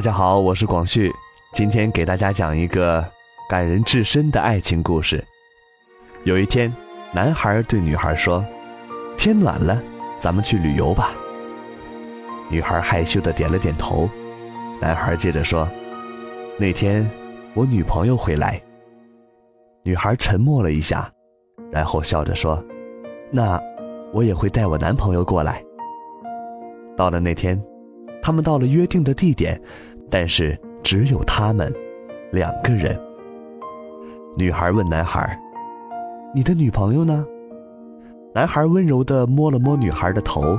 大家好，我是广旭，今天给大家讲一个感人至深的爱情故事。有一天，男孩对女孩说：“天暖了，咱们去旅游吧。”女孩害羞的点了点头。男孩接着说：“那天我女朋友会来。”女孩沉默了一下，然后笑着说：“那我也会带我男朋友过来。”到了那天。他们到了约定的地点，但是只有他们两个人。女孩问男孩：“你的女朋友呢？”男孩温柔地摸了摸女孩的头：“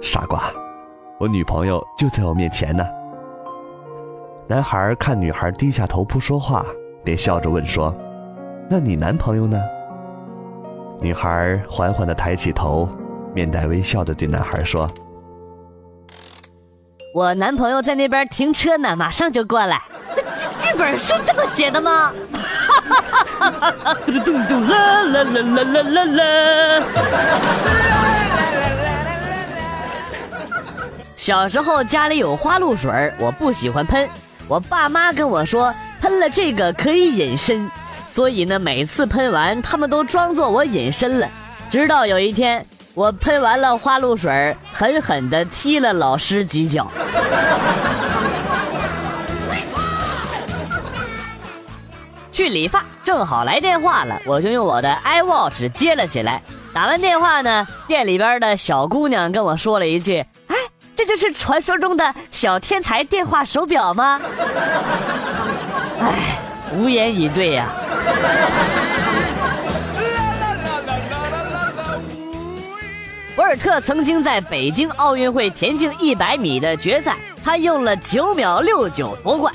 傻瓜，我女朋友就在我面前呢。”男孩看女孩低下头不说话，便笑着问说：“那你男朋友呢？”女孩缓缓地抬起头，面带微笑地对男孩说。我男朋友在那边停车呢，马上就过来。剧剧本是这么写的吗？嘟嘟嘟啦啦啦啦啦啦啦！小时候家里有花露水，我不喜欢喷。我爸妈跟我说，喷了这个可以隐身，所以呢，每次喷完，他们都装作我隐身了。直到有一天。我喷完了花露水，狠狠地踢了老师几脚。去理发，正好来电话了，我就用我的 iWatch 接了起来。打完电话呢，店里边的小姑娘跟我说了一句：“哎，这就是传说中的小天才电话手表吗？”哎，无言以对呀。博尔特曾经在北京奥运会田径一百米的决赛，他用了九秒六九夺冠。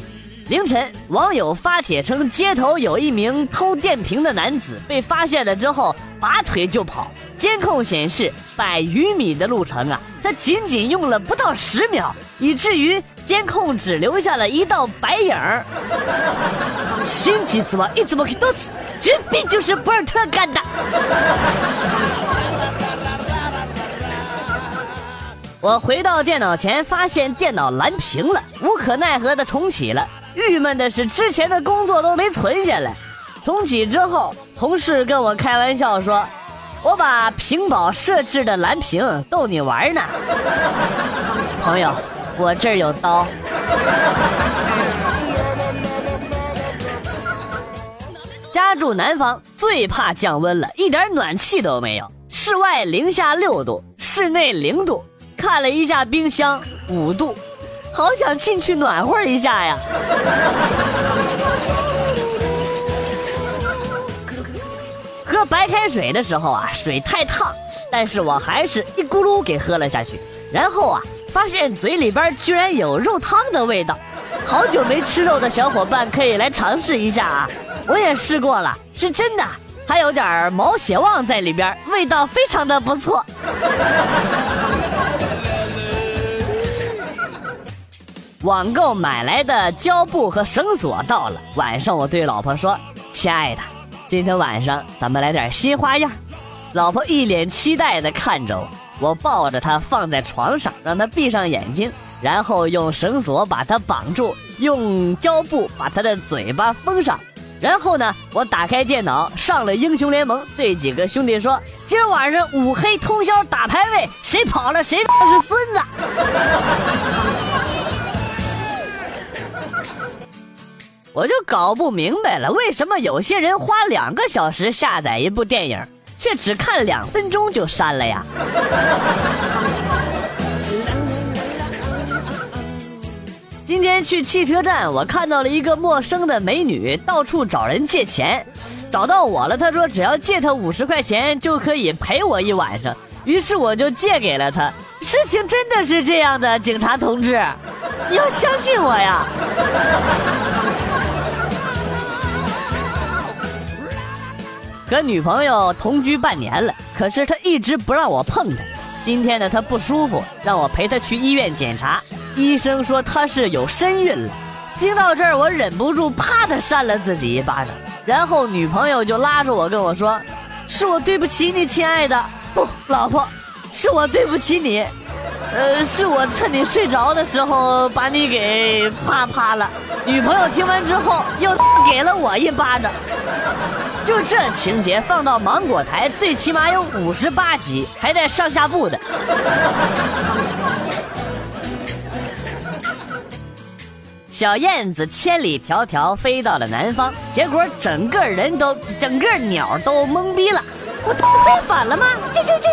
凌晨，网友发帖称，街头有一名偷电瓶的男子被发现了之后，拔腿就跑。监控显示，百余米的路程啊，他仅仅用了不到十秒，以至于监控只留下了一道白影儿。心急怎么一直不给多次，绝逼就是博尔特干的。我回到电脑前，发现电脑蓝屏了，无可奈何的重启了。郁闷的是，之前的工作都没存下来。重启之后，同事跟我开玩笑说：“我把屏保设置的蓝屏，逗你玩呢。”朋友，我这儿有刀。家住南方，最怕降温了，一点暖气都没有。室外零下六度，室内零度。看了一下冰箱，五度，好想进去暖和一下呀！喝白开水的时候啊，水太烫，但是我还是一咕噜给喝了下去。然后啊，发现嘴里边居然有肉汤的味道。好久没吃肉的小伙伴可以来尝试一下啊！我也试过了，是真的，还有点毛血旺在里边，味道非常的不错。网购买来的胶布和绳索到了，晚上我对老婆说：“亲爱的，今天晚上咱们来点新花样。”老婆一脸期待地看着我，我抱着她放在床上，让她闭上眼睛，然后用绳索把她绑住，用胶布把她的嘴巴封上。然后呢，我打开电脑上了英雄联盟，对几个兄弟说：“今儿晚上五黑通宵打排位，谁跑了谁就是孙子。”我就搞不明白了，为什么有些人花两个小时下载一部电影，却只看两分钟就删了呀？今天去汽车站，我看到了一个陌生的美女，到处找人借钱，找到我了。她说只要借她五十块钱就可以陪我一晚上，于是我就借给了她。事情真的是这样的，警察同志，你要相信我呀。和女朋友同居半年了，可是她一直不让我碰她。今天呢，她不舒服，让我陪她去医院检查。医生说她是有身孕了。听到这儿，我忍不住啪的扇了自己一巴掌。然后女朋友就拉着我跟我说：“是我对不起你，亲爱的。不，老婆，是我对不起你。”呃，是我趁你睡着的时候把你给啪啪了。女朋友听完之后又给了我一巴掌。就这情节放到芒果台，最起码有五十八集，还带上下部的。小燕子千里迢迢飞到了南方，结果整个人都、整个鸟都懵逼了。我飞反了吗？这这这，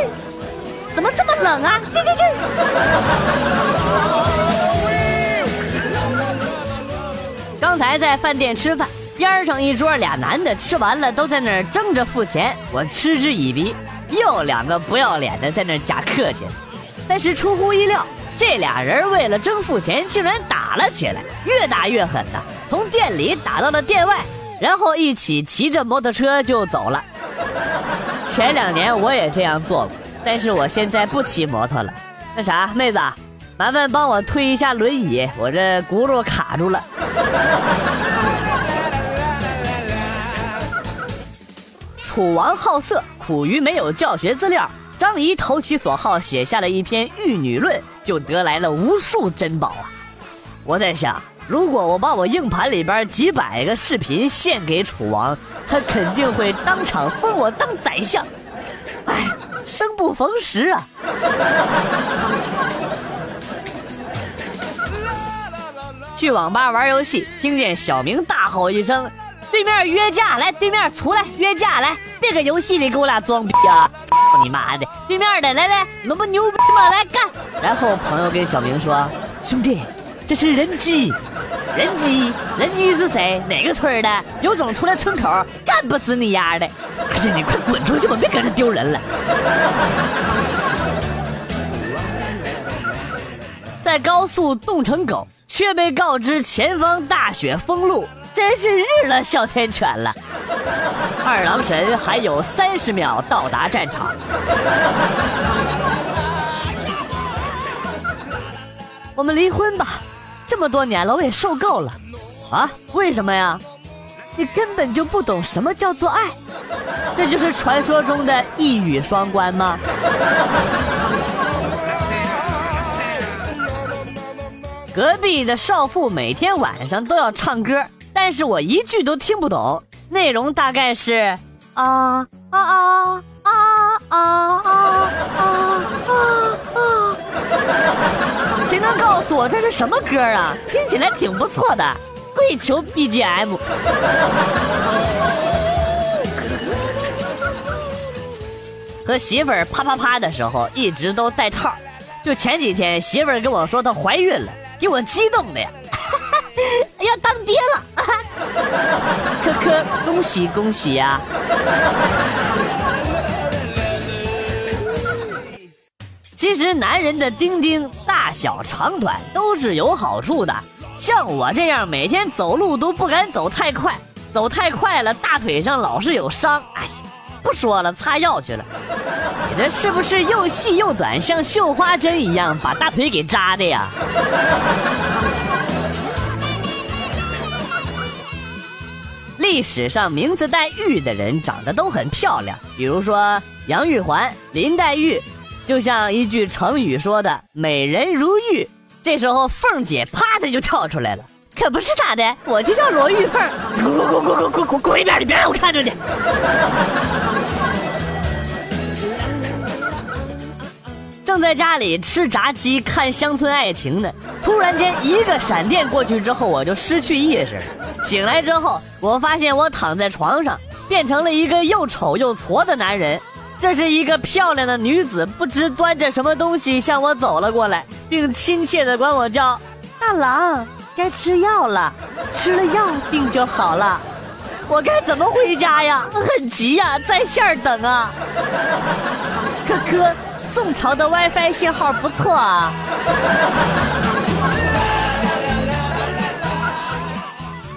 怎么这么冷啊？这这这。刚才在饭店吃饭，边上一桌俩男的吃完了都在那儿争着付钱，我嗤之以鼻。又两个不要脸的在那假客气，但是出乎意料。这俩人为了争付钱，竟然打了起来，越打越狠呐！从店里打到了店外，然后一起骑着摩托车就走了。前两年我也这样做过，但是我现在不骑摩托了。那啥，妹子，麻烦帮我推一下轮椅，我这轱辘卡住了。楚王好色，苦于没有教学资料。张仪投其所好，写下了一篇《玉女论》，就得来了无数珍宝啊！我在想，如果我把我硬盘里边几百个视频献给楚王，他肯定会当场封我当宰相。生不逢时啊！去网吧玩游戏，听见小明大吼一声：“对面约架，来对面出来约架来！别搁游戏里给我俩装逼啊！”操你妈的！对面的，来来，能不牛逼吗？来干！然后朋友跟小明说：“兄弟，这是人机，人机，人机是谁？哪个村的？有种出来村口，干不死你丫的！哎呀你快滚出去吧，别搁这丢人了。”在高速冻成狗，却被告知前方大雪封路，真是日了哮天犬了。二郎神还有三十秒到达战场。我们离婚吧，这么多年了，我也受够了。啊？为什么呀？你根本就不懂什么叫做爱，这就是传说中的一语双关吗？隔壁的少妇每天晚上都要唱歌，但是我一句都听不懂。内容大概是啊啊啊啊啊啊啊啊啊！谁能告诉我这是什么歌啊？听起来挺不错的，跪求 BGM。和媳妇儿啪啪啪的时候一直都带套，就前几天媳妇儿跟我说她怀孕了，给我激动的呀。要当爹了，科科，恭喜恭喜呀！其实男人的丁丁大小长短都是有好处的，像我这样每天走路都不敢走太快，走太快了大腿上老是有伤。哎呀，不说了，擦药去了。你这是不是又细又短，像绣花针一样把大腿给扎的呀？历史上名字带玉的人长得都很漂亮，比如说杨玉环、林黛玉，就像一句成语说的“美人如玉”。这时候凤姐啪的就跳出来了，可不是咋的，我就叫罗玉凤。滚滚滚滚滚滚滚一边，去别让我看着你。正在家里吃炸鸡看乡村爱情呢，突然间一个闪电过去之后，我就失去意识了。醒来之后，我发现我躺在床上，变成了一个又丑又矬的男人。这是一个漂亮的女子，不知端着什么东西向我走了过来，并亲切地管我叫“大郎”，该吃药了，吃了药病就好了。我该怎么回家呀？很急呀，在线等啊。可可，宋朝的 WiFi 信号不错啊。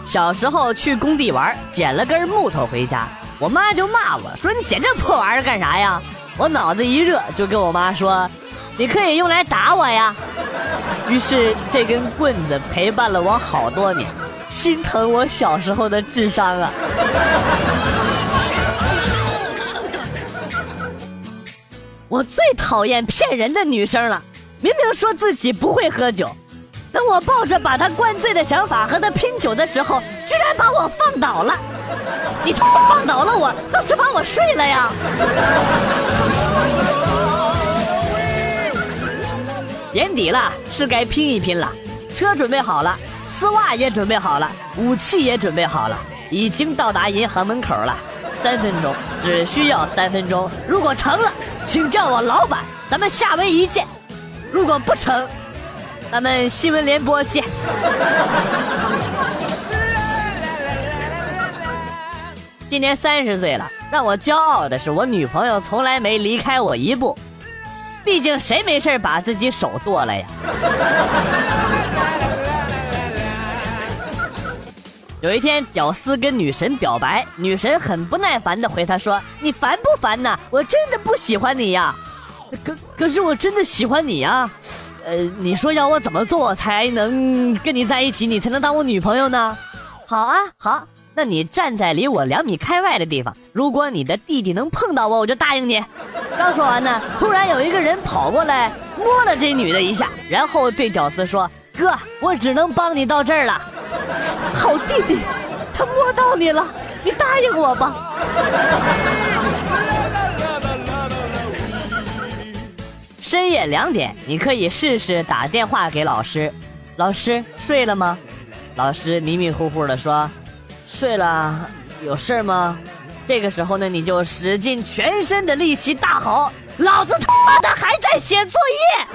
小时候去工地玩，捡了根木头回家，我妈就骂我说：“你捡这破玩意儿干啥呀？”我脑子一热，就跟我妈说：“你可以用来打我呀。”于是这根棍子陪伴了我好多年，心疼我小时候的智商啊！我最讨厌骗人的女生了。明明说自己不会喝酒，等我抱着把她灌醉的想法和她拼酒的时候，居然把我放倒了。你他妈放倒了我，倒是把我睡了呀！年底了，是该拼一拼了。车准备好了，丝袜也准备好了，武器也准备好了，已经到达银行门口了。三分钟，只需要三分钟。如果成了，请叫我老板，咱们夏威夷见。如果不成，咱们新闻联播见。今年三十岁了，让我骄傲的是，我女朋友从来没离开我一步。毕竟谁没事把自己手剁了呀？有一天，屌丝跟女神表白，女神很不耐烦的回他说：“你烦不烦呐？我真的不喜欢你呀。”可可是我真的喜欢你呀，呃，你说要我怎么做才能跟你在一起，你才能当我女朋友呢？好啊，好，那你站在离我两米开外的地方，如果你的弟弟能碰到我，我就答应你。刚说完呢，突然有一个人跑过来摸了这女的一下，然后对屌丝说：“哥，我只能帮你到这儿了。”好弟弟，他摸到你了，你答应我吧。深夜两点，你可以试试打电话给老师。老师睡了吗？老师迷迷糊糊的说：“睡了，有事吗？”这个时候呢，你就使尽全身的力气大吼：“老子他妈的还在写作业！”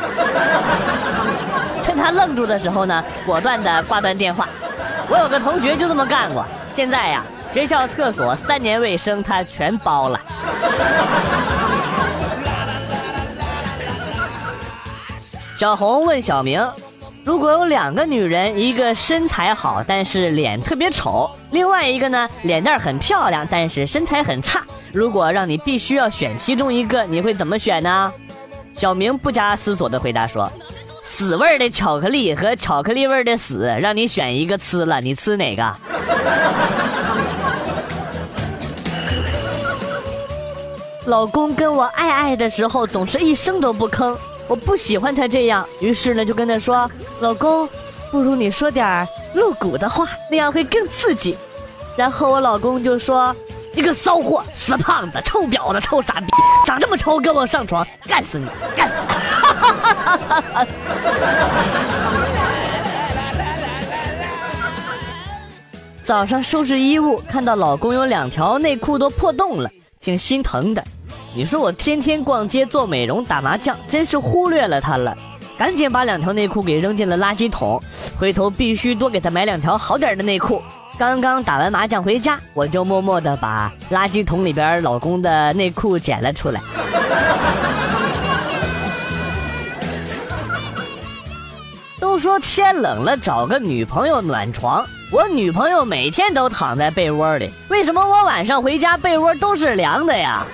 趁他愣住的时候呢，果断的挂断电话。我有个同学就这么干过。现在呀，学校厕所三年卫生他全包了。小红问小明：“如果有两个女人，一个身材好，但是脸特别丑；另外一个呢，脸蛋很漂亮，但是身材很差。如果让你必须要选其中一个，你会怎么选呢？”小明不加思索的回答说：“死味的巧克力和巧克力味的死，让你选一个吃了，你吃哪个？”老公跟我爱爱的时候，总是一声都不吭。我不喜欢他这样，于是呢就跟他说：“老公，不如你说点露骨的话，那样会更刺激。”然后我老公就说：“你个骚货，死胖子，臭婊子，臭傻逼，长这么丑跟我上床，干死你，干死！” 早上收拾衣物，看到老公有两条内裤都破洞了，挺心疼的。你说我天天逛街、做美容、打麻将，真是忽略了他了。赶紧把两条内裤给扔进了垃圾桶，回头必须多给他买两条好点的内裤。刚刚打完麻将回家，我就默默的把垃圾桶里边老公的内裤捡了出来。都说天冷了找个女朋友暖床。我女朋友每天都躺在被窝里，为什么我晚上回家被窝都是凉的呀？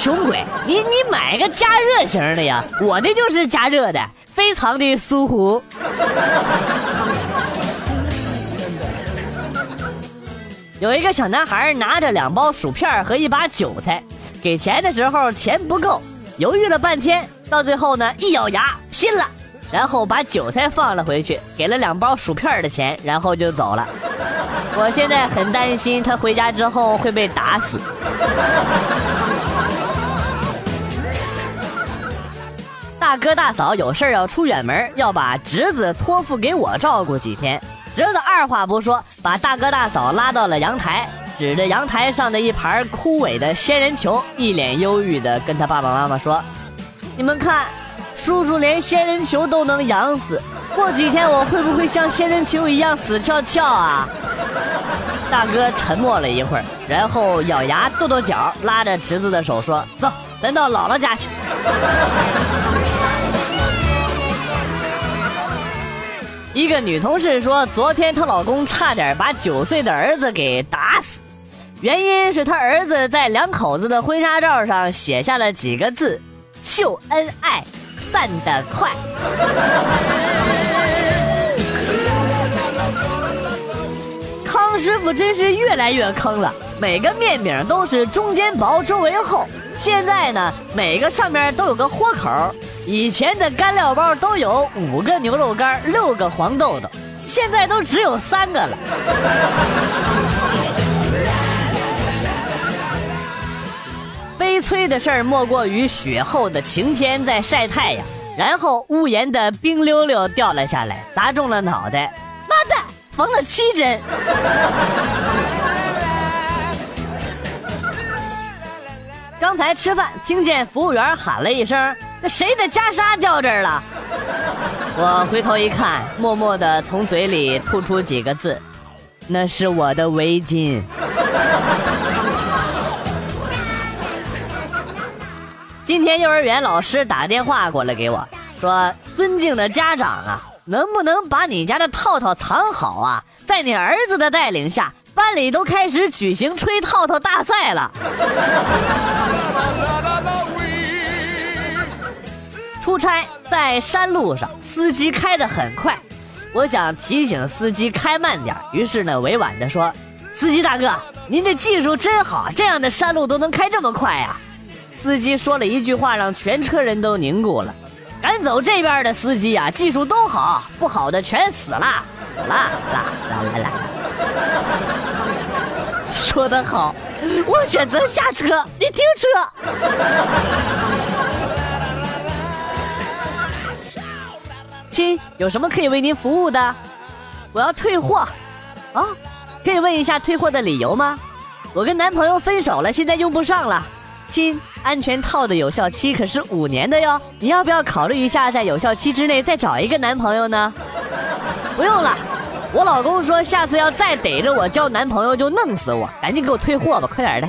穷鬼，你你买个加热型的呀！我的就是加热的，非常的舒服。有一个小男孩拿着两包薯片和一把韭菜，给钱的时候钱不够，犹豫了半天，到最后呢一咬牙拼了。然后把韭菜放了回去，给了两包薯片的钱，然后就走了。我现在很担心他回家之后会被打死。大哥大嫂有事要出远门，要把侄子托付给我照顾几天。侄子二话不说，把大哥大嫂拉到了阳台，指着阳台上的一盘枯萎的仙人球，一脸忧郁的跟他爸爸妈妈说：“你们看。”叔叔连仙人球都能养死，过几天我会不会像仙人球一样死翘翘啊？大哥沉默了一会儿，然后咬牙跺跺脚，拉着侄子的手说：“走，咱到姥姥家去。”一个女同事说，昨天她老公差点把九岁的儿子给打死，原因是她儿子在两口子的婚纱照上写下了几个字：“秀恩爱。”散得快。康师傅真是越来越坑了，每个面饼都是中间薄，周围厚。现在呢，每个上面都有个豁口，以前的干料包都有五个牛肉干、六个黄豆豆，现在都只有三个了。悲催的事儿莫过于雪后的晴天在晒太阳，然后屋檐的冰溜溜掉了下来，砸中了脑袋。妈的，缝了七针。刚才吃饭，听见服务员喊了一声：“那谁的袈裟掉这儿了？”我回头一看，默默的从嘴里吐出几个字：“那是我的围巾。”今天幼儿园老师打电话过来给我说：“尊敬的家长啊，能不能把你家的套套藏好啊？在你儿子的带领下。”班里都开始举行吹套套大赛了。出差在山路上，司机开得很快，我想提醒司机开慢点，于是呢委婉地说：“司机大哥，您这技术真好，这样的山路都能开这么快呀！”司机说了一句话，让全车人都凝固了。赶走这边的司机啊，技术都好，不好的全死了，死了，来来来来。说得好，我选择下车，你停车。亲，有什么可以为您服务的？我要退货。啊，可以问一下退货的理由吗？我跟男朋友分手了，现在用不上了。亲，安全套的有效期可是五年的哟，你要不要考虑一下，在有效期之内再找一个男朋友呢？不用了。我老公说，下次要再逮着我交男朋友就弄死我，赶紧给我退货吧，快点的。